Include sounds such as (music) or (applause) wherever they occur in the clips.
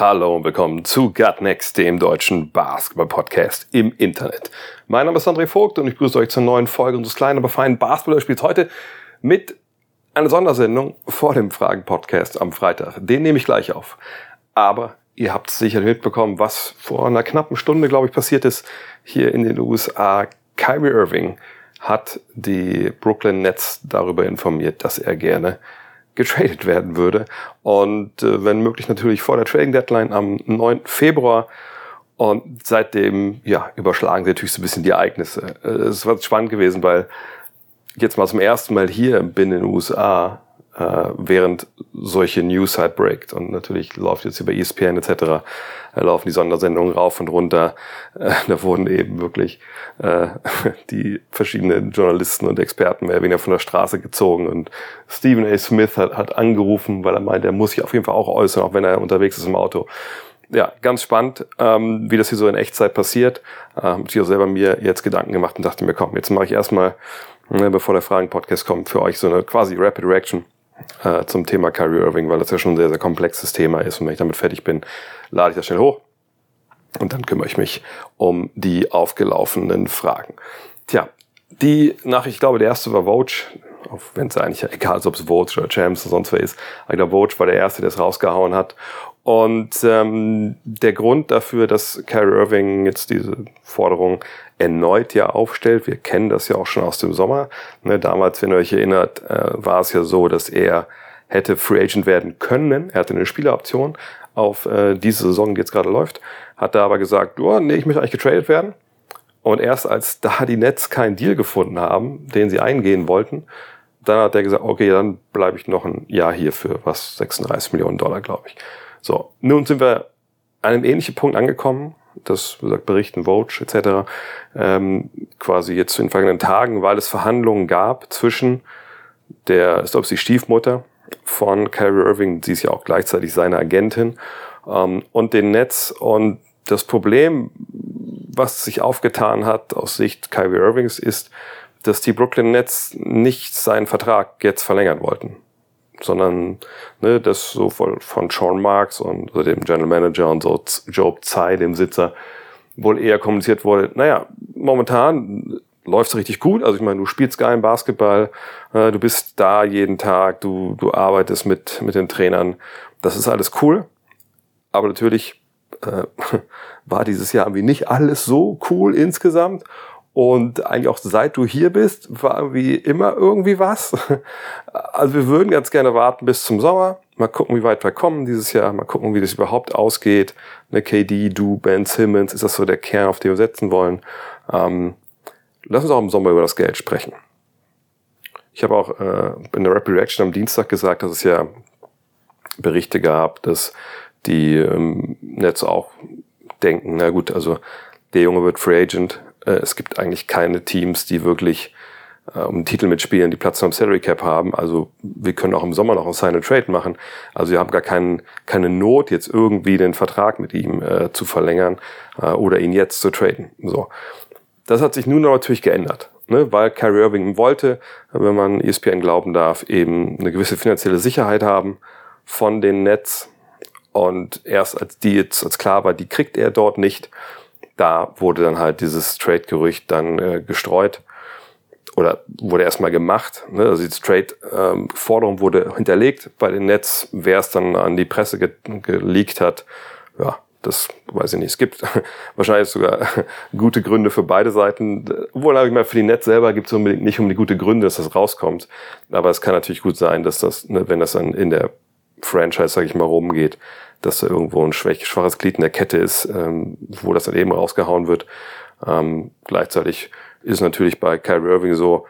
Hallo und willkommen zu Gut Next, dem deutschen Basketball-Podcast im Internet. Mein Name ist André Vogt und ich grüße euch zur neuen Folge unseres kleinen, aber feinen Basketball-Spiels heute mit einer Sondersendung vor dem Fragen-Podcast am Freitag. Den nehme ich gleich auf. Aber ihr habt sicherlich mitbekommen, was vor einer knappen Stunde, glaube ich, passiert ist hier in den USA. Kyrie Irving hat die Brooklyn Nets darüber informiert, dass er gerne getradet werden würde. Und äh, wenn möglich natürlich vor der Trading Deadline am 9. Februar. Und seitdem, ja, überschlagen sie natürlich so ein bisschen die Ereignisse. Äh, Es war spannend gewesen, weil jetzt mal zum ersten Mal hier bin in den USA, äh, während solche News halt breakt. Und natürlich läuft jetzt über E ESPN etc. äh, laufen die Sondersendungen rauf und runter. Äh, da wurden eben wirklich äh, (laughs) die verschiedenen Journalisten und Experten mehr oder weniger von der Straße gezogen. Und Stephen A. Smith hat, hat angerufen, weil er meint, er muss sich auf jeden Fall auch äußern, auch wenn er unterwegs ist im Auto. Ja, ganz spannend, ähm, wie das hier so in Echtzeit passiert. Ähm, ich habe selber mir jetzt Gedanken gemacht und dachte mir, komm, jetzt mache ich erstmal, ne, bevor der Fragen-Podcast kommt, für euch so eine quasi Rapid Reaction äh, zum Thema Kyrie Irving, weil das ja schon ein sehr, sehr komplexes Thema ist. Und wenn ich damit fertig bin, lade ich das schnell hoch. Und dann kümmere ich mich um die aufgelaufenen Fragen. Tja, die Nachricht, ich glaube, der erste war Vogue, auch wenn es eigentlich egal ist, ob es Vogue oder Champs oder sonst wer ist. Aber ich glaube, Vogue war der erste, der es rausgehauen hat. Und ähm, der Grund dafür, dass Kyrie Irving jetzt diese Forderung erneut ja aufstellt, wir kennen das ja auch schon aus dem Sommer. Ne, damals, wenn ihr euch erinnert, äh, war es ja so, dass er hätte Free Agent werden können. Er hatte eine Spieleroption auf äh, diese Saison, die jetzt gerade läuft. Hat da aber gesagt, oh, nee, ich möchte eigentlich getradet werden. Und erst als da die Nets keinen Deal gefunden haben, den sie eingehen wollten, dann hat er gesagt, okay, dann bleibe ich noch ein Jahr hier für was 36 Millionen Dollar, glaube ich. So, nun sind wir an einem ähnlichen Punkt angekommen, das gesagt, berichten Vogue etc. Ähm, quasi jetzt in den vergangenen Tagen, weil es Verhandlungen gab zwischen der, ich glaube, ist die Stiefmutter von Kyrie Irving, sie ist ja auch gleichzeitig seine Agentin, ähm, und den Nets. Und das Problem, was sich aufgetan hat aus Sicht Kyrie Irvings, ist, dass die Brooklyn Nets nicht seinen Vertrag jetzt verlängern wollten, sondern ne, das so von, von Sean Marks und also dem General Manager und so Joe Tsai, dem Sitzer, wohl eher kommuniziert wurde, naja, momentan läuft's richtig gut. Also ich meine, du spielst geilen Basketball, äh, du bist da jeden Tag, du, du arbeitest mit, mit den Trainern. Das ist alles cool. Aber natürlich äh, (laughs) war dieses Jahr irgendwie nicht alles so cool insgesamt. Und eigentlich auch seit du hier bist, war irgendwie immer irgendwie was. Also wir würden ganz gerne warten bis zum Sommer. Mal gucken, wie weit wir kommen dieses Jahr. Mal gucken, wie das überhaupt ausgeht. Eine KD, du, Ben Simmons, ist das so der Kern, auf den wir setzen wollen? Ähm, lass uns auch im Sommer über das Geld sprechen. Ich habe auch äh, in der Rapid Reaction am Dienstag gesagt, dass es ja Berichte gab, dass die ähm, Nets auch denken, na gut, also der Junge wird Free Agent. Äh, es gibt eigentlich keine Teams, die wirklich äh, um Titel mitspielen, die Platz am Salary Cap haben. Also wir können auch im Sommer noch ein Sign and Trade machen. Also wir haben gar kein, keine Not, jetzt irgendwie den Vertrag mit ihm äh, zu verlängern äh, oder ihn jetzt zu traden. So. Das hat sich nun natürlich geändert, ne? weil Kyrie Irving wollte, wenn man ESPN glauben darf, eben eine gewisse finanzielle Sicherheit haben von den Nets. Und erst als die jetzt als klar war, die kriegt er dort nicht, da wurde dann halt dieses Trade-Gerücht dann äh, gestreut oder wurde erstmal gemacht. Ne? Also die Trade-Forderung wurde hinterlegt bei den Nets. Wer es dann an die Presse ge geleakt hat, ja, das weiß ich nicht. Es gibt (laughs) wahrscheinlich sogar (laughs) gute Gründe für beide Seiten. Obwohl, habe ich mal, für die Netz selber gibt es unbedingt nicht um die gute Gründe, dass das rauskommt. Aber es kann natürlich gut sein, dass das, ne, wenn das dann in der Franchise, sage ich mal, rumgeht, dass da irgendwo ein schwach, schwaches Glied in der Kette ist, ähm, wo das dann eben rausgehauen wird. Ähm, gleichzeitig ist es natürlich bei Kyrie Irving so,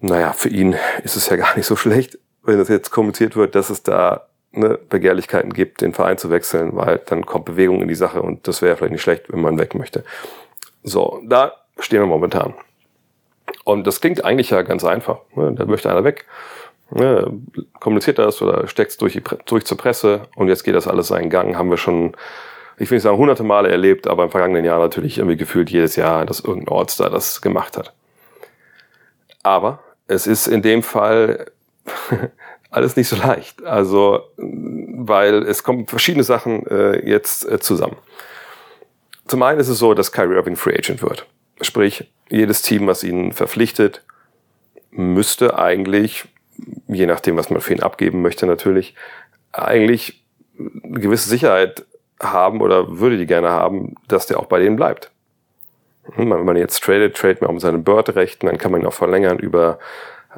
naja, für ihn ist es ja gar nicht so schlecht, wenn das jetzt kommuniziert wird, dass es da ne, Begehrlichkeiten gibt, den Verein zu wechseln, weil dann kommt Bewegung in die Sache und das wäre vielleicht nicht schlecht, wenn man weg möchte. So, da stehen wir momentan. Und das klingt eigentlich ja ganz einfach. Ne? Da möchte einer weg, ne? kommuniziert das oder steckt es durch, durch zur Presse und jetzt geht das alles seinen Gang. Haben wir schon, ich will nicht sagen hunderte Male erlebt, aber im vergangenen Jahr natürlich irgendwie gefühlt jedes Jahr, dass irgendein Ortstar das gemacht hat. Aber es ist in dem Fall (laughs) alles nicht so leicht. Also, weil es kommen verschiedene Sachen äh, jetzt äh, zusammen. Zum einen ist es so, dass Kyrie Irving Free Agent wird. Sprich, jedes Team, was ihn verpflichtet, müsste eigentlich, je nachdem, was man für ihn abgeben möchte natürlich, eigentlich eine gewisse Sicherheit haben oder würde die gerne haben, dass der auch bei denen bleibt. Hm, Wenn man jetzt tradet, tradet man um seine Bird-Rechten, dann kann man ihn auch verlängern über,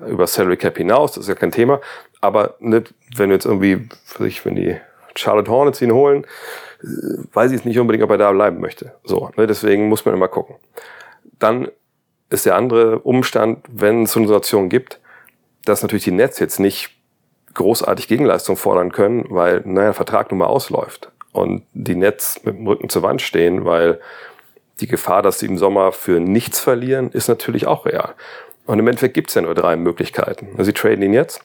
über Salary Cap hinaus, das ist ja kein Thema. Aber nicht, wenn jetzt irgendwie, weiß ich, wenn die Charlotte Hornets ihn holen, äh, weiß ich jetzt nicht unbedingt, ob er da bleiben möchte. So, ne, deswegen muss man immer gucken. Dann ist der andere Umstand, wenn es so eine Situation gibt, dass natürlich die Nets jetzt nicht großartig Gegenleistung fordern können, weil naja, der Vertrag nun mal ausläuft und die Nets mit dem Rücken zur Wand stehen, weil die Gefahr, dass sie im Sommer für nichts verlieren, ist natürlich auch real. Und im Endeffekt gibt es ja nur drei Möglichkeiten. Sie traden ihn jetzt,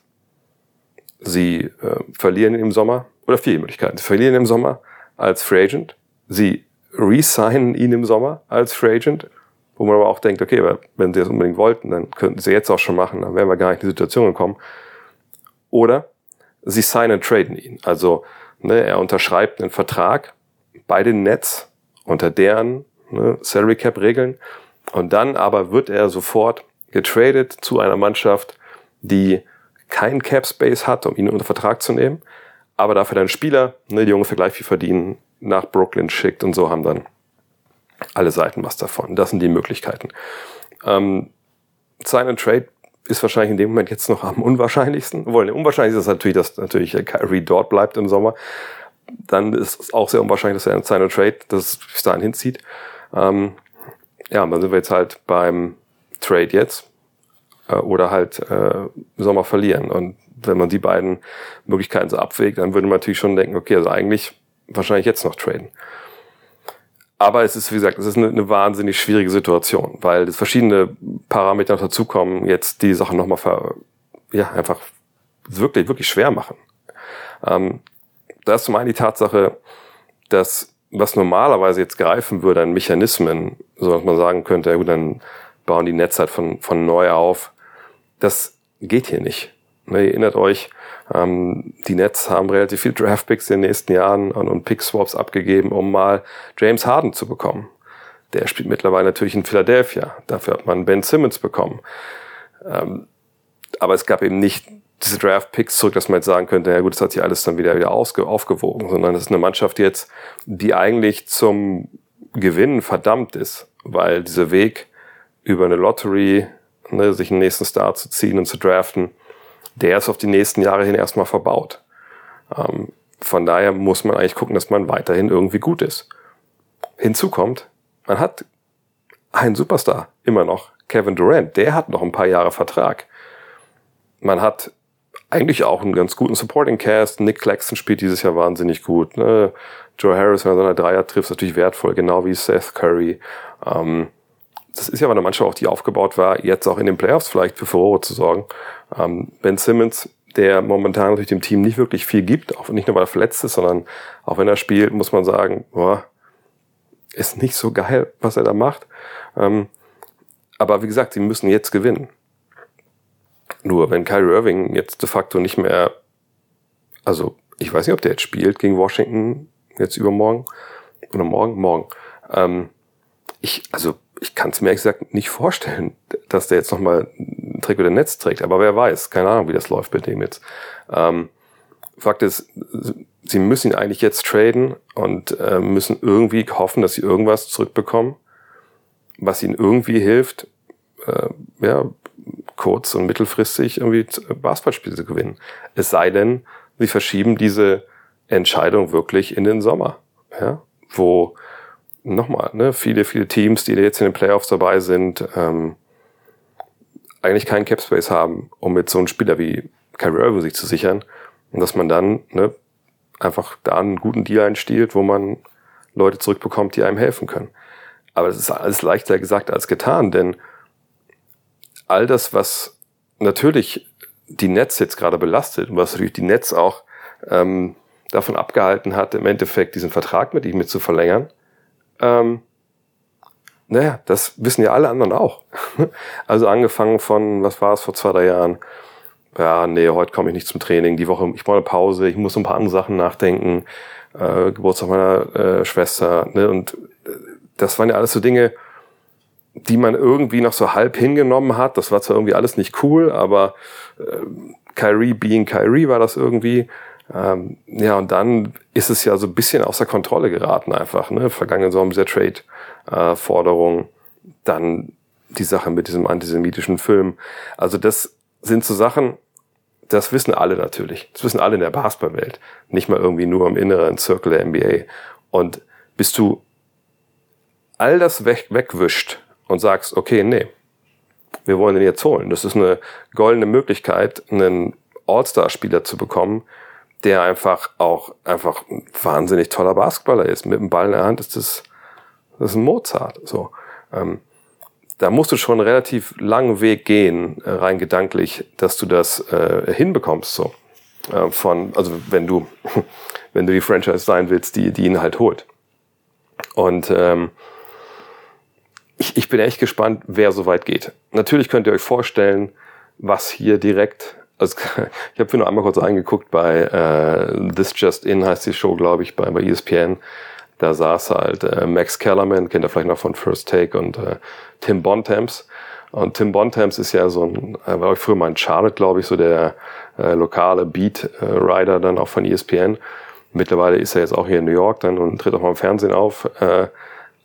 sie äh, verlieren ihn im Sommer, oder vier Möglichkeiten. Sie verlieren ihn im Sommer als Free Agent, sie resignen ihn im Sommer als Free Agent, wo man aber auch denkt, okay, wenn sie das unbedingt wollten, dann könnten sie jetzt auch schon machen, dann wären wir gar nicht in die Situation gekommen. Oder sie signen traden ihn. Also ne, er unterschreibt einen Vertrag bei den Nets unter deren ne, Salary Cap Regeln und dann aber wird er sofort getradet zu einer Mannschaft, die kein Cap Space hat, um ihn unter Vertrag zu nehmen, aber dafür dann Spieler, ne, die ungefähr gleich viel verdienen, nach Brooklyn schickt und so haben dann alle Seiten was davon. Das sind die Möglichkeiten. Ähm, Sign and Trade ist wahrscheinlich in dem Moment jetzt noch am unwahrscheinlichsten. Obwohl, unwahrscheinlich ist es natürlich, dass natürlich Kyrie dort bleibt im Sommer. Dann ist es auch sehr unwahrscheinlich, dass er ein Sign and Trade das bis dahin hinzieht. Ähm, ja, dann sind wir jetzt halt beim Trade jetzt äh, oder halt äh, Sommer verlieren. Und wenn man die beiden Möglichkeiten so abwägt, dann würde man natürlich schon denken, okay, also eigentlich wahrscheinlich jetzt noch traden. Aber es ist, wie gesagt, es ist eine, eine wahnsinnig schwierige Situation, weil es verschiedene Parameter dazukommen, jetzt die Sachen nochmal ver, ja, einfach wirklich, wirklich schwer machen. Ähm, da ist zum einen die Tatsache, dass was normalerweise jetzt greifen würde an Mechanismen, so dass man sagen könnte, ja gut, dann bauen die Netze halt von, von neu auf. Das geht hier nicht. Ne, ihr erinnert euch, ähm, die Nets haben relativ viel Draftpicks in den nächsten Jahren und, und Pick-Swaps abgegeben, um mal James Harden zu bekommen. Der spielt mittlerweile natürlich in Philadelphia. Dafür hat man Ben Simmons bekommen. Ähm, aber es gab eben nicht diese Draft-Picks zurück, dass man jetzt sagen könnte, ja gut, das hat sich alles dann wieder, wieder aufgewogen, sondern es ist eine Mannschaft jetzt, die eigentlich zum Gewinnen verdammt ist, weil dieser Weg über eine Lottery, ne, sich einen nächsten Star zu ziehen und zu draften, der ist auf die nächsten Jahre hin erstmal verbaut. Ähm, von daher muss man eigentlich gucken, dass man weiterhin irgendwie gut ist. Hinzu kommt, man hat einen Superstar immer noch, Kevin Durant, der hat noch ein paar Jahre Vertrag. Man hat eigentlich auch einen ganz guten Supporting Cast. Nick Claxton spielt dieses Jahr wahnsinnig gut. Ne? Joe Harris, wenn er seine Dreier trifft, ist natürlich wertvoll, genau wie Seth Curry. Ähm, das ist ja aber eine Mannschaft, auch die aufgebaut war, jetzt auch in den Playoffs vielleicht für Furore zu sorgen. Ähm, ben Simmons, der momentan natürlich dem Team nicht wirklich viel gibt, auch nicht nur weil er verletzt ist, sondern auch wenn er spielt, muss man sagen, boah, ist nicht so geil, was er da macht. Ähm, aber wie gesagt, sie müssen jetzt gewinnen. Nur wenn Kyrie Irving jetzt de facto nicht mehr, also ich weiß nicht, ob der jetzt spielt gegen Washington jetzt übermorgen oder morgen, morgen. Ähm, ich, also ich kann es mir ehrlich gesagt nicht vorstellen, dass der jetzt nochmal ein Trikot der Netz trägt. Aber wer weiß, keine Ahnung, wie das läuft mit dem jetzt. Ähm, Fakt ist, sie müssen ihn eigentlich jetzt traden und äh, müssen irgendwie hoffen, dass sie irgendwas zurückbekommen, was ihnen irgendwie hilft, äh, ja, kurz- und mittelfristig irgendwie Basketballspiele zu gewinnen. Es sei denn, sie verschieben diese Entscheidung wirklich in den Sommer, ja, wo nochmal, ne, viele, viele Teams, die jetzt in den Playoffs dabei sind, ähm, eigentlich keinen Cap Space haben, um mit so einem Spieler wie Kyrie Irving sich zu sichern. Und dass man dann ne, einfach da einen guten Deal einstiehlt, wo man Leute zurückbekommt, die einem helfen können. Aber es ist alles leichter gesagt als getan, denn all das, was natürlich die Netz jetzt gerade belastet und was natürlich die Netz auch ähm, davon abgehalten hat, im Endeffekt diesen Vertrag mit ihm mit zu verlängern, ähm, naja, das wissen ja alle anderen auch. (laughs) Also angefangen von, was war es vor zwei, drei Jahren? Ja, nee, heute komme ich nicht zum Training, die Woche, ich brauche eine Pause, ich muss ein paar andere Sachen nachdenken, äh, Geburtstag meiner äh, Schwester, ne? Und äh, das waren ja alles so Dinge, die man irgendwie noch so halb hingenommen hat. Das war zwar irgendwie alles nicht cool, aber äh, Kyrie being Kyrie war das irgendwie. Ähm, ja, und dann ist es ja so ein bisschen außer Kontrolle geraten einfach. Ne? Vergangenen Sommer dieser Trade-Forderung, äh, dann die Sache mit diesem antisemitischen Film. Also das sind so Sachen, das wissen alle natürlich. Das wissen alle in der Basketballwelt. Nicht mal irgendwie nur im inneren Circle der NBA. Und bist du all das weg, wegwischt und sagst, okay, nee, wir wollen den jetzt holen. Das ist eine goldene Möglichkeit, einen All-Star-Spieler zu bekommen, der einfach auch einfach ein wahnsinnig toller Basketballer ist. Mit dem Ball in der Hand ist das, das ist ein Mozart. So, ähm, da musst du schon einen relativ langen Weg gehen, äh, rein gedanklich, dass du das äh, hinbekommst. So, äh, von, also wenn du, (laughs) wenn du die Franchise sein willst, die, die ihn halt holt. Und ähm, ich, ich bin echt gespannt, wer so weit geht. Natürlich könnt ihr euch vorstellen, was hier direkt also (laughs) ich habe nur einmal kurz eingeguckt bei äh, This Just In heißt die Show, glaube ich, bei, bei ESPN. Da saß halt äh, Max Kellerman, kennt ihr vielleicht noch von First Take, und äh, Tim Bontemps. Und Tim Bontemps ist ja so ein, er war früher mal in Charlotte, glaube ich, so der äh, lokale Beat-Rider dann auch von ESPN. Mittlerweile ist er jetzt auch hier in New York dann und tritt auch mal im Fernsehen auf. Äh,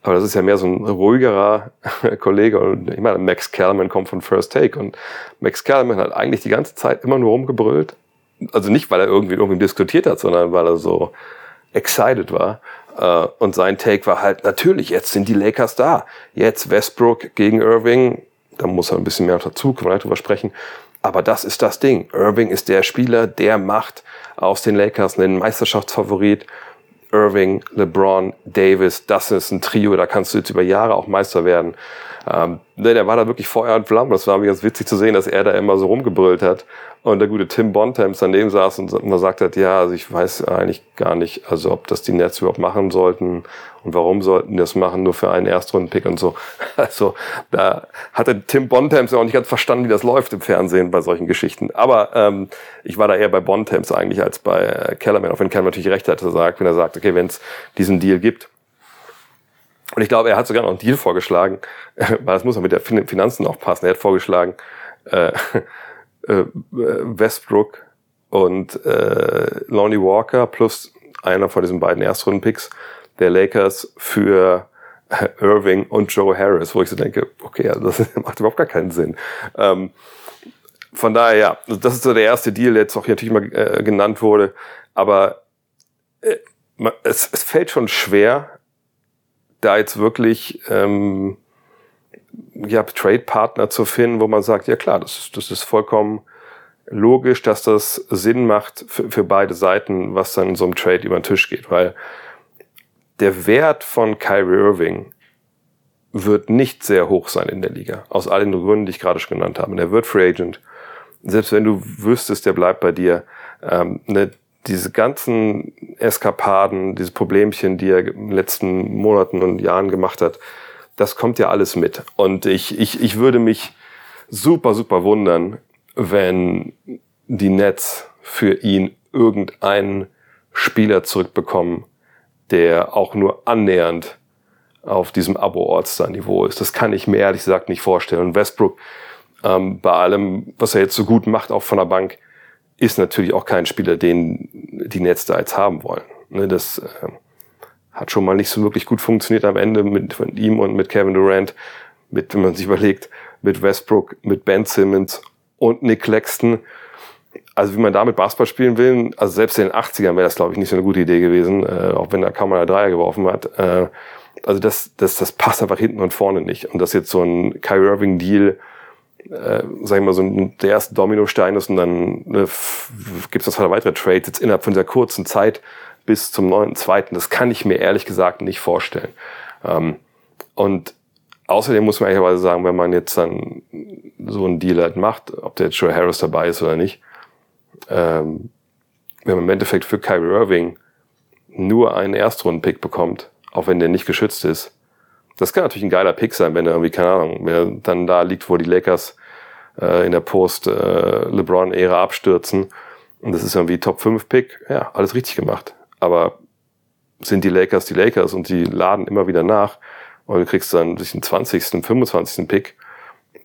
aber das ist ja mehr so ein ruhigerer (laughs) Kollege. Und ich meine, Max Kellerman kommt von First Take. Und Max Kellerman hat eigentlich die ganze Zeit immer nur rumgebrüllt. Also nicht, weil er irgendwie irgendwie diskutiert hat, sondern weil er so excited war. Äh, und sein Take war halt, natürlich, jetzt sind die Lakers da. Jetzt Westbrook gegen Irving. Da muss er ein bisschen mehr dazu, können wir gleich drüber sprechen. Aber das ist das Ding. Irving ist der Spieler, der macht aus den Lakers einen Meisterschaftsfavorit. Irving, LeBron, Davis, das ist ein Trio, da kannst du jetzt über Jahre auch Meister werden. Ähm, ne, der war da wirklich Feuer und Flamme. Das war mir ganz witzig zu sehen, dass er da immer so rumgebrüllt hat. Und der gute Tim Bontemps daneben saß und immer sagt hat, ja, also ich weiß eigentlich gar nicht, also ob das die Nets überhaupt machen sollten und warum sollten die das machen, nur für einen Erstrundenpick und so. (laughs) Also da hatte Tim Bontemps ja auch nicht ganz verstanden, wie das läuft im Fernsehen bei solchen Geschichten. Aber ähm, ich war da eher bei Bontemps eigentlich als bei Kellerman, auch wenn Kellerman natürlich recht hatte, sagt, wenn er sagt, okay, wenn es diesen Deal gibt, und ich glaube, er hat sogar noch einen Deal vorgeschlagen, (laughs) weil das muss man mit der Finanzen auch passen. Er hat vorgeschlagen, äh, äh, Westbrook und äh, Lonnie Walker plus einer von diesen beiden Erstrunden-Picks der Lakers für äh, Irving und Joe Harris, wo ich so denke, okay, das (laughs) macht überhaupt gar keinen Sinn. Ähm, von daher, ja, das ist so der erste Deal, der jetzt auch hier natürlich mal äh, genannt wurde, aber äh, es, es fällt schon schwer, da jetzt wirklich ähm, ja, Trade-Partner zu finden, wo man sagt, ja klar, das ist, das ist vollkommen logisch, dass das Sinn macht für, für beide Seiten, was dann in so einem Trade über den Tisch geht, weil der Wert von Kyrie Irving wird nicht sehr hoch sein in der Liga. Aus allen Gründen, die ich gerade schon genannt habe. Der wird Free Agent. Selbst wenn du wüsstest, der bleibt bei dir. Ähm, ne, diese ganzen Eskapaden, diese Problemchen, die er in den letzten Monaten und Jahren gemacht hat, das kommt ja alles mit. Und ich, ich, ich würde mich super, super wundern, wenn die Nets für ihn irgendeinen Spieler zurückbekommen, der auch nur annähernd auf diesem Abo-All-Star-Niveau ist. Das kann ich mir ehrlich gesagt nicht vorstellen. Und Westbrook, ähm, bei allem, was er jetzt so gut macht, auch von der Bank, ist natürlich auch kein Spieler, den die Nets da jetzt haben wollen. Ne, das äh, hat schon mal nicht so wirklich gut funktioniert am Ende mit von ihm und mit Kevin Durant, mit, wenn man sich (laughs) überlegt, mit Westbrook, mit Ben Simmons und Nick Claxton. Also wie man damit Basketball spielen will, also selbst in den 80ern wäre das, glaube ich, nicht so eine gute Idee gewesen, äh, auch wenn er mal eine Dreier geworfen hat. Äh, also das, das, das passt einfach hinten und vorne nicht. Und das jetzt so ein Kyrie Irving Deal, äh, sag ich mal, so ein, der erste Dominostein ist und dann äh, gibt es noch weitere Trades jetzt innerhalb von dieser kurzen Zeit bis zum neunten, zweiten. Das kann ich mir ehrlich gesagt nicht vorstellen. Ähm, Und außerdem muss man ehrlicherweise sagen, wenn man jetzt dann so einen Deal halt macht, ob der jetzt Joe Harris dabei ist oder nicht, ähm, wenn man im Endeffekt für Kyrie Irving nur einen Erstrunden-Pick bekommt, auch wenn der nicht geschützt ist, das kann natürlich ein geiler Pick sein, wenn er irgendwie, keine Ahnung, wenn er dann da liegt, wo die Lakers äh, in der Post-LeBron-Ära äh, abstürzen und das ist irgendwie Top 5 Pick, ja, alles richtig gemacht. Aber sind die Lakers die Lakers und die laden immer wieder nach und du kriegst dann sich den 20., 25. Pick,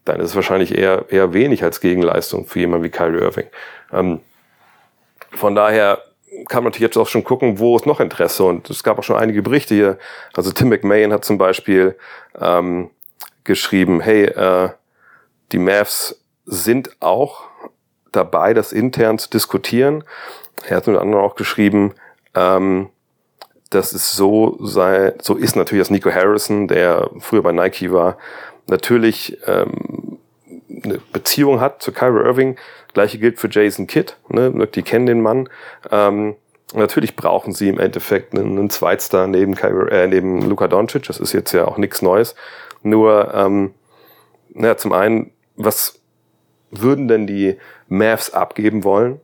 dann ist es wahrscheinlich eher, eher wenig als Gegenleistung für jemanden wie Kyrie Irving. Ähm, von daher kann man natürlich jetzt auch schon gucken, wo ist noch Interesse. Und es gab auch schon einige Berichte hier. Also Tim McMahon hat zum Beispiel ähm, geschrieben, hey, äh, die Mavs sind auch dabei, das intern zu diskutieren. Er hat unter anderem auch geschrieben, ähm, dass es so sei, so ist natürlich, dass Nico Harrison, der früher bei Nike war, natürlich ähm, eine Beziehung hat zu Kyrie Irving. Gleiche gilt für Jason Kidd, ne? die kennen den Mann. Ähm, natürlich brauchen sie im Endeffekt einen, einen Zweitstar neben, Kyrie, äh, neben Luka Doncic. Das ist jetzt ja auch nichts Neues. Nur, ähm, naja, zum einen, was würden denn die Mavs abgeben wollen?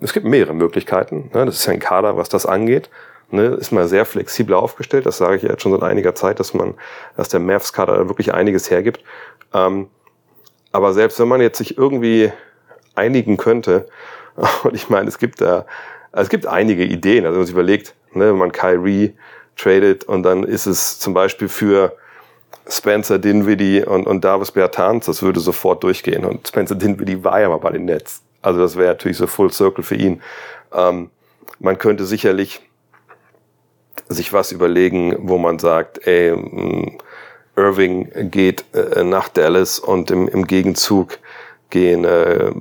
Es gibt mehrere Möglichkeiten. Ne? Das ist ja ein Kader, was das angeht. Ne? Ist mal sehr flexibel aufgestellt. Das sage ich jetzt schon seit einiger Zeit, dass man, dass der Mavs-Kader wirklich einiges hergibt. Ähm, aber selbst wenn man jetzt sich irgendwie einigen könnte, (laughs) und ich meine, es gibt da, es gibt einige Ideen, also wenn man sich überlegt, ne, wenn man Kyrie tradet und dann ist es zum Beispiel für Spencer Dinwiddie und, und Davis Bertans, das würde sofort durchgehen. Und Spencer Dinwiddie war ja mal bei den Nets. Also das wäre natürlich so Full Circle für ihn. Ähm, man könnte sicherlich sich was überlegen, wo man sagt, ey, mm, Irving geht äh, nach Dallas und im, im Gegenzug gehen äh,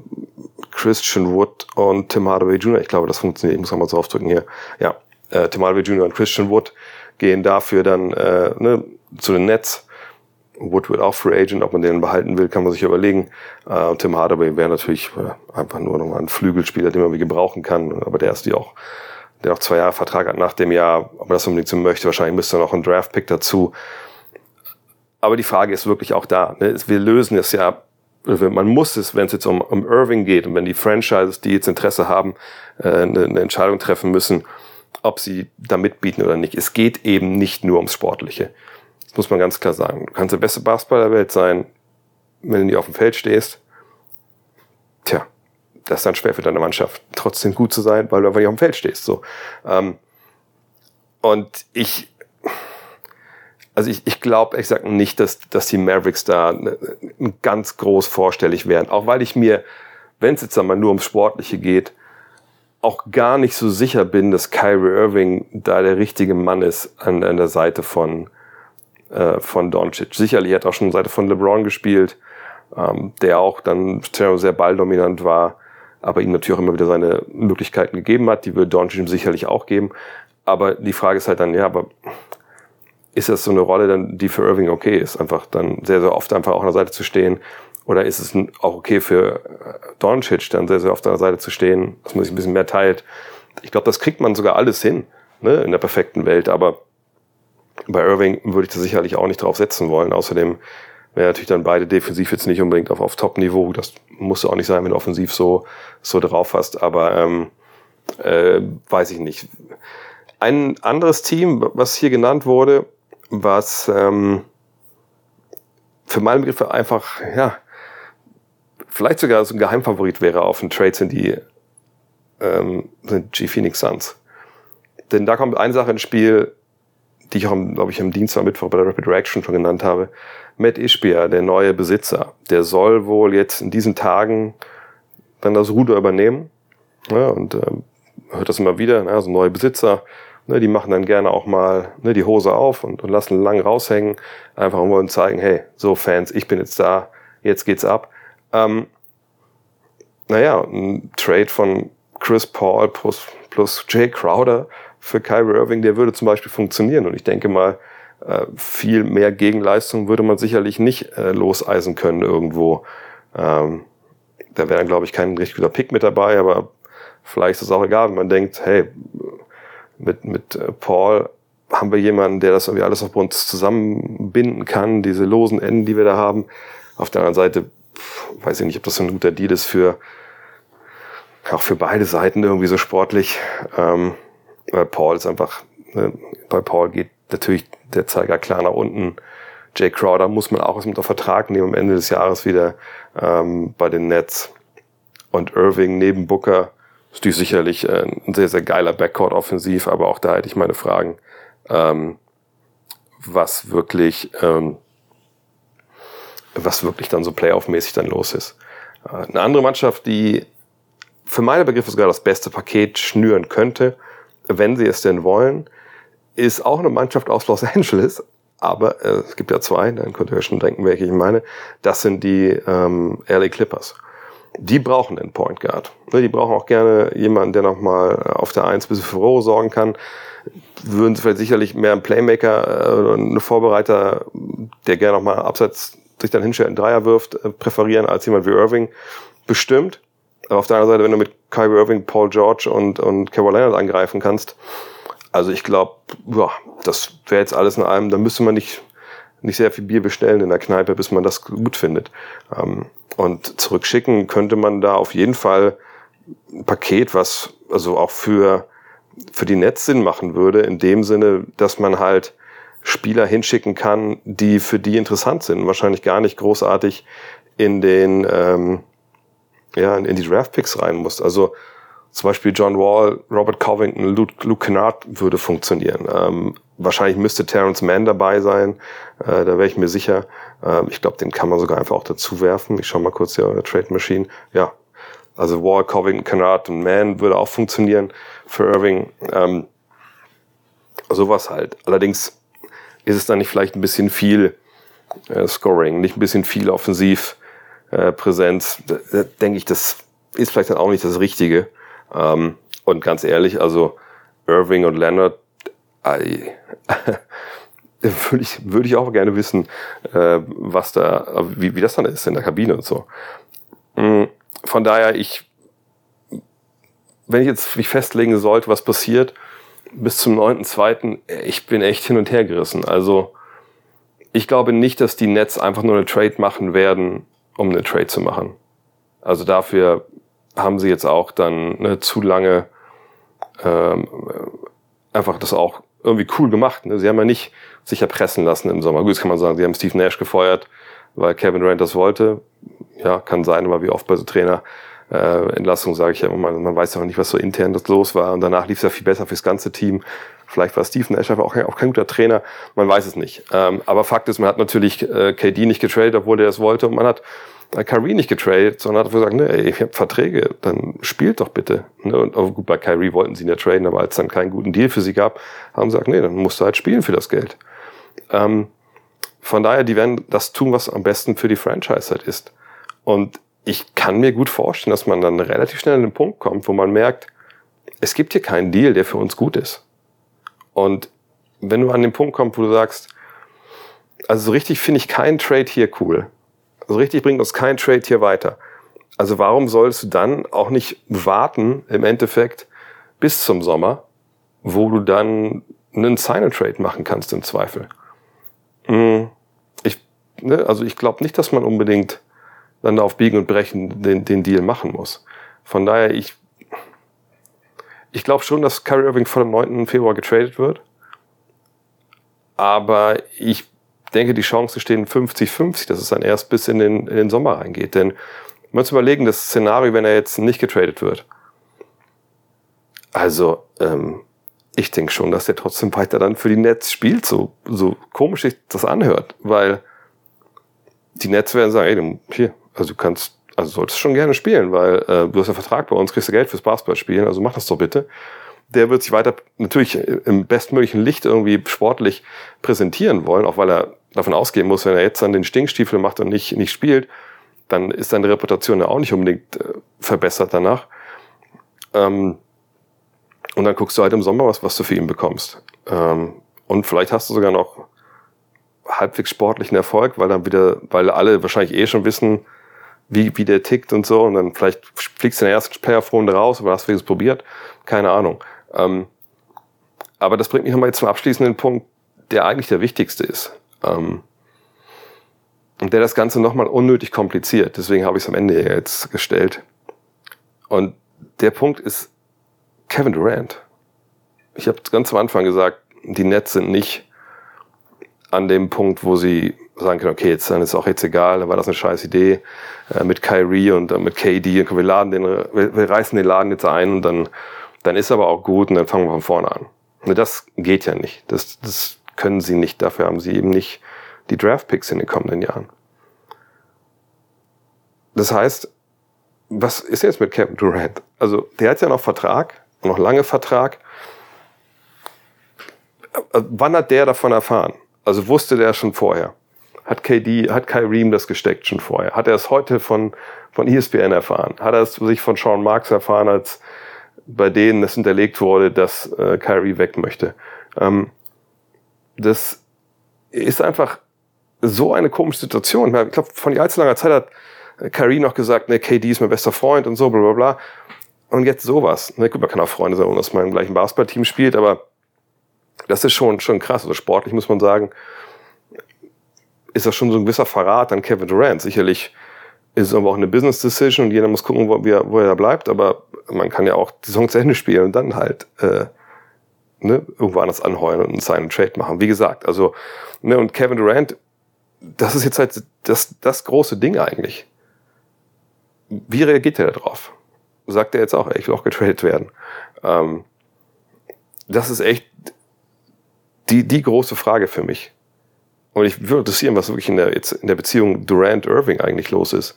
Christian Wood und Tim Hardaway Jr. Ich glaube, das funktioniert. Ich muss mal so aufdrücken hier. Ja, äh, Tim Hardaway Jr. und Christian Wood gehen dafür dann äh, ne, zu den Nets. Wood wird auch Free Agent, ob man den behalten will, kann man sich überlegen. Äh, Tim Hardaway wäre natürlich äh, einfach nur noch ein Flügelspieler, den man wie gebrauchen kann, aber der ist die auch, der auch zwei Jahre Vertrag hat nach dem Jahr, ob man das unbedingt so möchte, wahrscheinlich müsste noch ein Draft-Pick dazu. Aber die Frage ist wirklich auch da. Ne? Wir lösen es ja, man muss es, wenn es jetzt um, um Irving geht und wenn die Franchises, die jetzt Interesse haben, äh, eine, eine Entscheidung treffen müssen, ob sie da mitbieten oder nicht. Es geht eben nicht nur ums Sportliche. Das muss man ganz klar sagen. Du kannst der beste Basketballer der Welt sein, wenn du nicht auf dem Feld stehst. Tja, das ist dann schwer für deine Mannschaft, trotzdem gut zu sein, weil du einfach nicht auf dem Feld stehst. So. Ähm, und ich, also ich, ich glaube ich sag nicht, dass, dass die Mavericks da ganz groß vorstellig wären. Auch weil ich mir, wenn es jetzt einmal nur ums Sportliche geht, auch gar nicht so sicher bin, dass Kyrie Irving da der richtige Mann ist an, an der Seite von, äh, von Doncic. Sicherlich hat er auch schon Seite von LeBron gespielt, ähm, der auch dann sehr balldominant war, aber ihm natürlich auch immer wieder seine Möglichkeiten gegeben hat. Die würde Doncic ihm sicherlich auch geben. Aber die Frage ist halt dann, ja, aber ist das so eine Rolle, dann, die für Irving okay ist, einfach dann sehr, sehr oft einfach auch an der Seite zu stehen oder ist es auch okay für äh, Doncic, dann sehr, sehr auf der Seite zu stehen, dass man sich ein bisschen mehr teilt? Ich glaube, das kriegt man sogar alles hin, ne, in der perfekten Welt. Aber bei Irving würde ich da sicherlich auch nicht drauf setzen wollen. Außerdem wäre natürlich dann beide defensiv jetzt nicht unbedingt auf, auf Top-Niveau. Das muss auch nicht sein, wenn du offensiv so, so drauf hast. Aber ähm, äh, weiß ich nicht. Ein anderes Team, was hier genannt wurde, was ähm, für meine Begriffe einfach, ja, vielleicht sogar so ein Geheimfavorit wäre auf einen Trade sind die ähm, sind G Phoenix Suns. Denn da kommt eine Sache ins Spiel, die ich auch, glaube ich, am Dienstag, Mittwoch bei der Rapid Reaction schon genannt habe. Matt Ishbia, der neue Besitzer, der soll wohl jetzt in diesen Tagen dann das Ruder übernehmen. Ja, und ähm, hört das immer wieder, ne, also neue Besitzer, ne, die machen dann gerne auch mal ne, die Hose auf und, und lassen lang raushängen, einfach um wollen zeigen, hey, so Fans, ich bin jetzt da, jetzt geht's ab. Ähm, naja, ein Trade von Chris Paul plus, plus Jay Crowder für Kyrie Irving, der würde zum Beispiel funktionieren. Und ich denke mal, äh, viel mehr Gegenleistung würde man sicherlich nicht äh, loseisen können irgendwo. Ähm, da wäre dann, glaube ich, kein richtig guter Pick mit dabei, aber vielleicht ist es auch egal, wenn man denkt, hey, mit, mit äh, Paul haben wir jemanden, der das irgendwie alles auf uns zusammenbinden kann, diese losen Enden, die wir da haben. Auf der anderen Seite, weiß ich nicht, ob das so ein guter Deal ist für, auch für beide Seiten irgendwie so sportlich. Ähm, weil Paul ist einfach, ne, bei Paul geht natürlich der Zeiger klar nach unten. Jay Crowder muss man auch aus dem Vertrag nehmen am Ende des Jahres wieder ähm, bei den Nets. Und Irving neben Booker ist die sicherlich äh, ein sehr, sehr geiler Backcourt offensiv, aber auch da hätte ich meine Fragen, ähm, was wirklich, ähm, was wirklich dann so Playoff-mäßig dann los ist. Äh, eine andere Mannschaft, die für meine Begriffe sogar das beste Paket schnüren könnte, wenn sie es denn wollen, ist auch eine Mannschaft aus Los Angeles, aber äh, es gibt ja zwei, dann könnt ihr schon denken, welche ich meine. Das sind die ähm, LA Clippers. Die brauchen einen Point Guard. Ne, die brauchen auch gerne jemanden, der nochmal auf der Eins bis für Roh sorgen kann. Würden sie vielleicht sicherlich mehr einen Playmaker, äh, einen Vorbereiter, der gerne nochmal abseits sich dann hinstellt, einen Dreier wirft, äh, präferieren als jemand wie Irving. Bestimmt. Aber auf der anderen Seite, wenn du mit Kyrie Irving, Paul George und, und Kevin Leonard angreifen kannst, also ich glaube, ja, das wäre jetzt alles in allem, da müsste man nicht, nicht sehr viel Bier bestellen in der Kneipe, bis man das gut findet. Ähm, und zurückschicken könnte man da auf jeden Fall ein Paket, was also auch für, für die Netz Sinn machen würde, in dem Sinne, dass man halt Spieler hinschicken kann, die für die interessant sind. Wahrscheinlich gar nicht großartig in den, ähm, ja, in die Draft-Picks rein muss. Also zum Beispiel John Wall, Robert Covington, Luke, Luke Kennard würde funktionieren. Ähm, wahrscheinlich müsste Terrence Mann dabei sein, äh, da wäre ich mir sicher. Ähm, ich glaube, den kann man sogar einfach auch dazu werfen. Ich schaue mal kurz hier Trade Machine. Ja, also Wall, Covington, Kennard und Mann würde auch funktionieren für Irving. Ähm, sowas halt. Allerdings ist es dann nicht vielleicht ein bisschen viel äh, Scoring, nicht ein bisschen viel Offensivpräsenz. Äh, Präsenz. da, da denke ich, das ist vielleicht dann auch nicht das Richtige. Ähm, und ganz ehrlich, also Irving und Leonard, I, (laughs) würde ich, würde ich auch gerne wissen, äh, was da, wie, wie das dann ist in der Kabine und so. Mm, von daher, ich, wenn ich jetzt mich festlegen sollte, was passiert, bis zum 9.2., ich bin echt hin und her gerissen. Also, ich glaube nicht, dass die Nets einfach nur eine Trade machen werden, um eine Trade zu machen. Also dafür haben sie jetzt auch dann ne, zu lange ähm, einfach das auch irgendwie cool gemacht. Ne? Sie haben ja nicht sich erpressen lassen im Sommer. Gut, jetzt kann man sagen, sie haben Steve Nash gefeuert, weil Kevin Durant das wollte. Ja, kann sein, aber wie oft bei so Trainer äh, Entlassung sage ich ja immer, man, man weiß ja auch nicht, was so intern das los war. Und danach lief es ja viel besser fürs ganze Team. Vielleicht war Steve Nash einfach auch, auch kein guter Trainer. Man weiß es nicht. Ähm, aber Fakt ist, man hat natürlich äh, KD nicht getradet, obwohl der es wollte. Und man hat äh, Kyrie nicht getradet, sondern hat gesagt, ne, ey, ich habe Verträge, dann spielt doch bitte. Ne? Und oh, gut, bei Kyrie wollten sie ihn ja traden, aber als es dann keinen guten Deal für sie gab, haben sie gesagt, nee, dann musst du halt spielen für das Geld. Ähm, von daher, die werden das tun, was am besten für die Franchise halt ist. Und ich kann mir gut vorstellen, dass man dann relativ schnell an den Punkt kommt, wo man merkt, es gibt hier keinen Deal, der für uns gut ist. Und wenn du an den Punkt kommst, wo du sagst, also so richtig finde ich keinen Trade hier cool. So richtig bringt uns kein Trade hier weiter. Also warum sollst du dann auch nicht warten im Endeffekt bis zum Sommer, wo du dann einen Sign-and-Trade machen kannst im Zweifel? Hm, ich, ne, also ich glaube nicht, dass man unbedingt dann auf Biegen und Brechen den, den Deal machen muss. Von daher, ich, ich glaube schon, dass Kyrie Irving vor dem 9. Februar getradet wird. Aber ich denke, die Chancen stehen 50-50, dass es dann erst bis in den, in den Sommer reingeht. Denn man muss überlegen, das Szenario, wenn er jetzt nicht getradet wird. Also, ähm, ich denke schon, dass er trotzdem weiter dann für die Nets spielt, so, so komisch sich das anhört, weil die Nets werden sagen, ey, hier, also du kannst, also solltest schon gerne spielen, weil äh, du hast einen Vertrag bei uns, kriegst du Geld fürs Basketball spielen, also mach das doch bitte der wird sich weiter natürlich im bestmöglichen Licht irgendwie sportlich präsentieren wollen, auch weil er davon ausgehen muss, wenn er jetzt dann den Stinkstiefel macht und nicht, nicht spielt, dann ist seine Reputation ja auch nicht unbedingt äh, verbessert danach. Ähm, und dann guckst du halt im Sommer, was, was du für ihn bekommst. Ähm, und vielleicht hast du sogar noch halbwegs sportlichen Erfolg, weil dann wieder, weil alle wahrscheinlich eh schon wissen, wie, wie der tickt und so. Und dann vielleicht fliegst du in der ersten Playoff-Runde raus, aber hast du es probiert. Keine Ahnung. Ähm, aber das bringt mich nochmal zum abschließenden Punkt, der eigentlich der wichtigste ist. Ähm, und der das Ganze nochmal unnötig kompliziert. Deswegen habe ich es am Ende jetzt gestellt. Und der Punkt ist Kevin Durant. Ich habe ganz am Anfang gesagt, die Nets sind nicht an dem Punkt, wo sie sagen können, okay, jetzt dann ist auch jetzt egal, dann war das eine scheiß Idee äh, mit Kyrie und äh, mit KD und wir laden den, wir, wir, reißen den Laden jetzt ein und dann, dann ist aber auch gut und dann fangen wir von vorne an. Ne, das geht ja nicht. Das, das können sie nicht. Dafür haben sie eben nicht die Draft-Picks in den kommenden Jahren. Das heißt, was ist jetzt mit Kevin Durant? Also, der hat ja noch Vertrag, noch lange Vertrag. Äh, wann hat der davon erfahren? Also wusste der schon vorher? Hat KD, hat Kyrie das gesteckt schon vorher? Hat er es heute von, von ESPN erfahren? Hat er es sich von Sean Marks erfahren, als bei denen es hinterlegt wurde, dass äh, Kyrie weg möchte? Ähm, das ist einfach so eine komische Situation. Ich glaube, von allzu langer Zeit hat Kyrie noch gesagt, ne, KD ist mein bester Freund und so, bla bla bla. Und jetzt sowas. Ne, gut, man kann auch Freunde sein, dass man im gleichen Basketballteam spielt, aber das ist schon, schon krass. Also sportlich muss man sagen, ist das schon so ein gewisser Verrat an Kevin Durant. Sicherlich ist es aber auch eine Business Decision und jeder muss gucken, wo, er, wo er da bleibt, aber man kann ja auch die Saison zu Ende spielen und dann halt äh, ne, irgendwo anders anheuern und einen Sign Trade machen. Wie gesagt, also, ne, und Kevin Durant, das ist jetzt halt das, das große Ding eigentlich. Wie reagiert er darauf? Sagt er jetzt auch, ich will auch getradet werden. Ähm, das ist echt die, die große Frage für mich. Und ich würde interessieren, was wirklich in der, jetzt in der Beziehung Durant-Irving eigentlich los ist.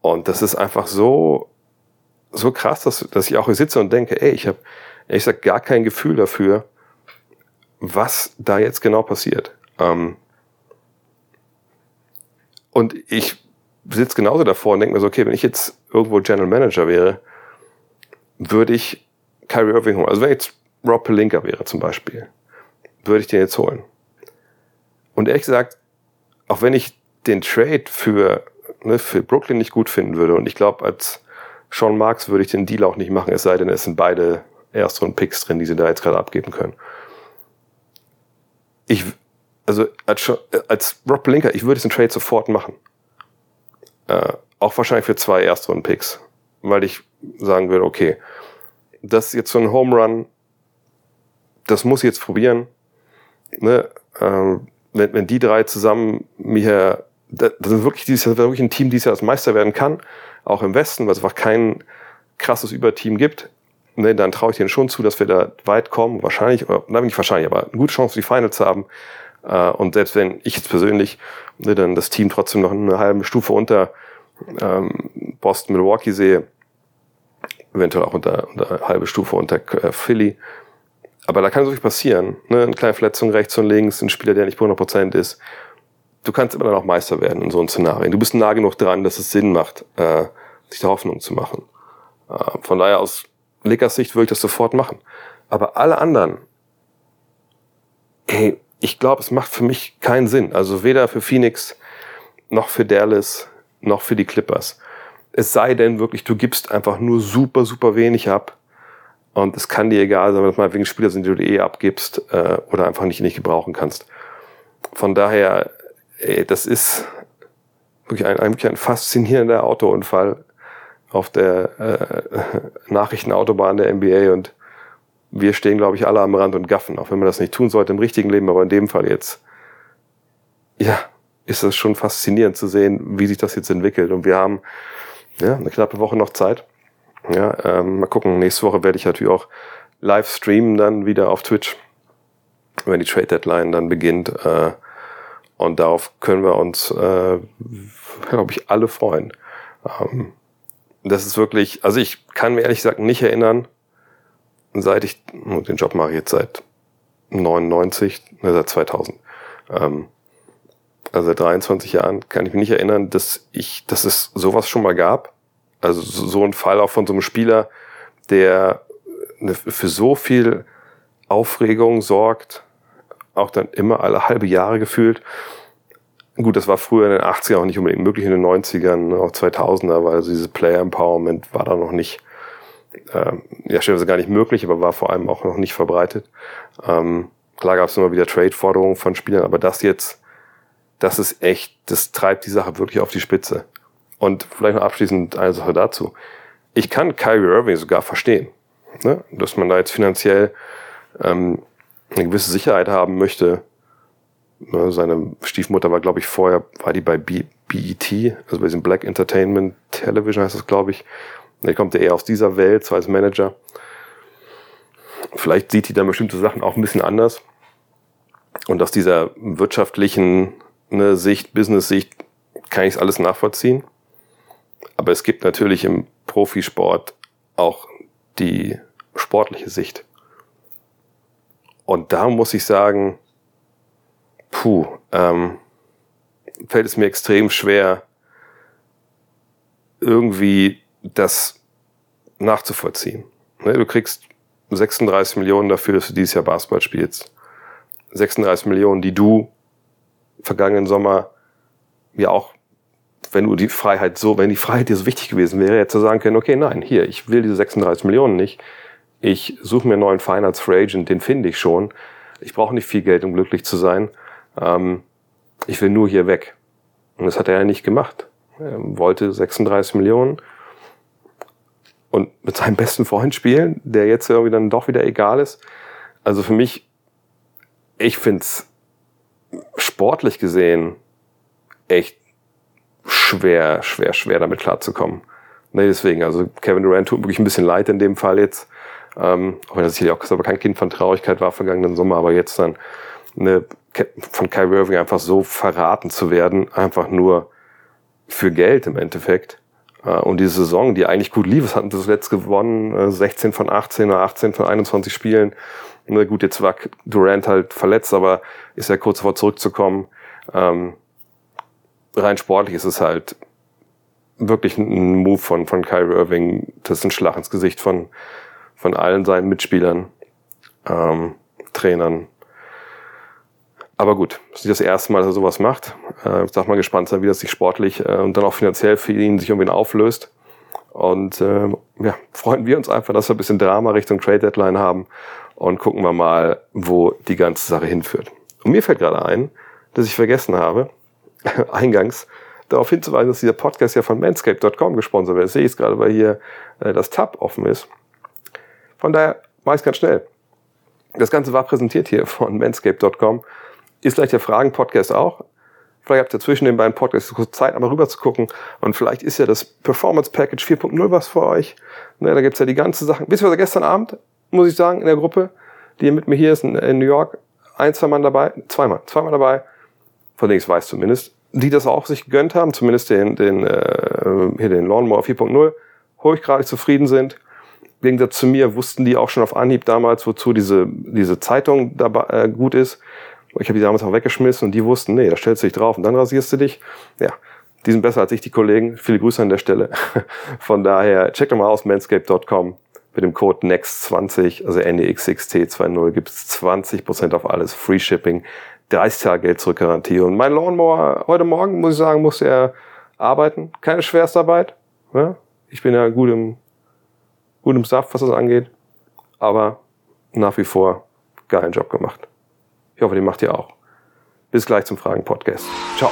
Und das ist einfach so, so krass, dass, dass ich auch hier sitze und denke, ey, ich habe ehrlich gesagt gar kein Gefühl dafür, was da jetzt genau passiert. Ähm und ich sitze genauso davor und denke mir so, okay, wenn ich jetzt irgendwo General Manager wäre, würde ich Kyrie Irving holen. Also wenn jetzt Rob Pelinka wäre zum Beispiel, würde ich den jetzt holen. Und ehrlich gesagt, auch wenn ich den Trade für, ne, für Brooklyn nicht gut finden würde, und ich glaube, als Sean Marks würde ich den Deal auch nicht machen, es sei denn, es sind beide Erstrunden-Picks drin, die sie da jetzt gerade abgeben können. Ich, also als, als Rob Blinker, ich würde diesen Trade sofort machen. Äh, auch wahrscheinlich für zwei Erstrunden-Picks. Weil ich sagen würde, okay, das ist jetzt so ein Home Run, das muss ich jetzt probieren. Ne? Ähm, wenn, wenn die drei zusammen mir, das ist wirklich dieses Jahr wirklich ein Team, dieses Jahr als Meister werden kann, auch im Westen, weil es einfach kein krasses Überteam gibt, ne, dann traue ich denen schon zu, dass wir da weit kommen, wahrscheinlich, oder na, nicht wahrscheinlich, aber eine gute Chance, die Finals zu haben. Äh, und selbst wenn ich jetzt persönlich ne, dann das Team trotzdem noch eine halbe Stufe unter ähm, Boston, Milwaukee sehe, eventuell auch unter, unter halbe Stufe unter äh, Philly, aber da kann so viel passieren. Ne? Eine kleine Verletzung rechts und links, ein Spieler, der nicht bei 100% ist. Du kannst immer noch Meister werden in so einem Szenario. Du bist nah genug dran, dass es Sinn macht, äh, sich da Hoffnung zu machen. Äh, von daher aus Lakers Sicht würde ich das sofort machen. Aber alle anderen, hey, ich glaube, es macht für mich keinen Sinn. Also weder für Phoenix, noch für Dallas, noch für die Clippers. Es sei denn wirklich, du gibst einfach nur super, super wenig ab und es kann dir egal sein, wenn das mal wegen Spieler sind, die du eh abgibst äh, oder einfach nicht, nicht gebrauchen kannst. Von daher, ey, das ist wirklich ein, wirklich ein faszinierender Autounfall auf der äh, Nachrichtenautobahn der NBA und wir stehen, glaube ich, alle am Rand und gaffen, auch wenn man das nicht tun sollte im richtigen Leben, aber in dem Fall jetzt, ja, ist das schon faszinierend zu sehen, wie sich das jetzt entwickelt. Und wir haben ja, eine knappe Woche noch Zeit. Ja, ähm, mal gucken. Nächste Woche werde ich natürlich auch live streamen dann wieder auf Twitch, wenn die Trade Deadline dann beginnt. Äh, und darauf können wir uns, äh, glaube ich, alle freuen. Ähm, das ist wirklich, also ich kann mir ehrlich gesagt nicht erinnern, seit ich, den Job mache ich jetzt seit 99, ne, seit 2000. Ähm, also seit 23 Jahren kann ich mich nicht erinnern, dass ich, dass es sowas schon mal gab. Also so ein Fall auch von so einem Spieler, der ne, für so viel Aufregung sorgt, auch dann immer alle halbe Jahre gefühlt. Gut, das war früher in den 80ern auch nicht unbedingt möglich, in den 90ern, auch 2000er, weil also dieses Player Empowerment war da noch nicht ähm, ja, stellenweise gar nicht möglich, aber war vor allem auch noch nicht verbreitet. Ähm, klar gab es immer wieder Trade-Forderungen von Spielern, aber das jetzt, das ist echt, das treibt die Sache wirklich auf die Spitze. Und vielleicht noch abschließend eine Sache dazu. Ich kann Kyrie Irving sogar verstehen, ne? dass man da jetzt finanziell ähm, eine gewisse Sicherheit haben möchte. Ne? Seine Stiefmutter war, glaube ich, vorher, war die bei BET, also bei diesem Black Entertainment Television heißt das, glaube ich. Der kommt ja eher aus dieser Welt, so als Manager. Vielleicht sieht die dann bestimmte Sachen auch ein bisschen anders. Und aus dieser wirtschaftlichen ne, Sicht, Business-Sicht, kann ich es alles nachvollziehen. Aber es gibt natürlich im Profisport auch die sportliche Sicht. Und da muss ich sagen, puh, ähm, fällt es mir extrem schwer, irgendwie das nachzuvollziehen. Ne, du kriegst 36 Millionen dafür, dass du dieses Jahr Basketball spielst. 36 Millionen, die du vergangenen Sommer ja auch, wenn du die Freiheit so, wenn die Freiheit dir so wichtig gewesen wäre, jetzt zu sagen können, okay, nein, hier, ich will diese 36 Millionen nicht. Ich suche mir einen neuen als Free Agent, den finde ich schon. Ich brauche nicht viel Geld, um glücklich zu sein. Ähm, ich will nur hier weg. Und das hat er ja nicht gemacht. Er wollte 36 Millionen und mit seinem besten Freund spielen, der jetzt irgendwie dann doch wieder egal ist. Also für mich, ich find's sportlich gesehen echt schwer, schwer, schwer damit klarzukommen. Nee, deswegen, also Kevin Durant tut wirklich ein bisschen leid in dem Fall jetzt. Ähm, auch wenn das sicherlich auch aber kein Kind von Traurigkeit war vergangenen Sommer, aber jetzt dann eine, von Kyrie Irving einfach so verraten zu werden, einfach nur für Geld im Endeffekt. Äh, und diese Saison, die eigentlich gut lief, es hatten das zuletzt gewonnen, 16 äh, von 18 oder 18 von 21 Spielen. Na gut, jetzt war Durant halt verletzt, aber ist ja kurz vor zurückzukommen. Ähm, rein sportlich ist es halt wirklich ein Move von, von Kyrie Irving. Das ist ein Schlag ins Gesicht von, von allen seinen Mitspielern, ähm, Trainern, aber gut, das ist nicht das erste Mal, dass er sowas macht. Äh, sag mal gespannt sein, wie das sich sportlich äh, und dann auch finanziell für ihn sich irgendwie auflöst. Und äh, ja, freuen wir uns einfach, dass wir ein bisschen Drama Richtung Trade Deadline haben und gucken wir mal, wo die ganze Sache hinführt. Und mir fällt gerade ein, dass ich vergessen habe, (laughs) eingangs darauf hinzuweisen, dass dieser Podcast ja von manscape.com gesponsert wird. Das sehe ich gerade, weil hier äh, das Tab offen ist. Von daher mache ich ganz schnell. Das Ganze war präsentiert hier von manscape.com ist gleich der Fragen-Podcast auch. Vielleicht habt ihr zwischen den beiden Podcasts Zeit, einmal rüber zu gucken. Und vielleicht ist ja das Performance Package 4.0 was für euch. Ne, da gibt's ja die ganze Sachen. Ihr, was gestern Abend, muss ich sagen, in der Gruppe, die mit mir hier ist in, in New York, ein, zwei Mann dabei, zweimal, zweimal dabei, von denen ich es weiß zumindest, die das auch sich gegönnt haben, zumindest den, den, äh, hier den Lawnmower 4.0, hochgradig zufrieden sind. Im Gegensatz zu mir wussten die auch schon auf Anhieb damals, wozu diese, diese Zeitung dabei, äh, gut ist. Ich habe die damals auch weggeschmissen und die wussten, nee, da stellst du dich drauf und dann rasierst du dich. Ja, die sind besser als ich, die Kollegen. Viele Grüße an der Stelle. (laughs) Von daher, check doch mal aus manscape.com. Mit dem Code NEXT20, also NEXXT20, gibt's 20% auf alles. Free Shipping, 30 Tage Geld zurück Garantie. Und mein Lawnmower heute Morgen, muss ich sagen, musste er arbeiten. Keine Schwerstarbeit. Ja? Ich bin ja gut im, gut im Saft, was das angeht. Aber nach wie vor geilen Job gemacht. Ich hoffe, den macht ihr auch. Bis gleich zum Fragen-Podcast. Ciao.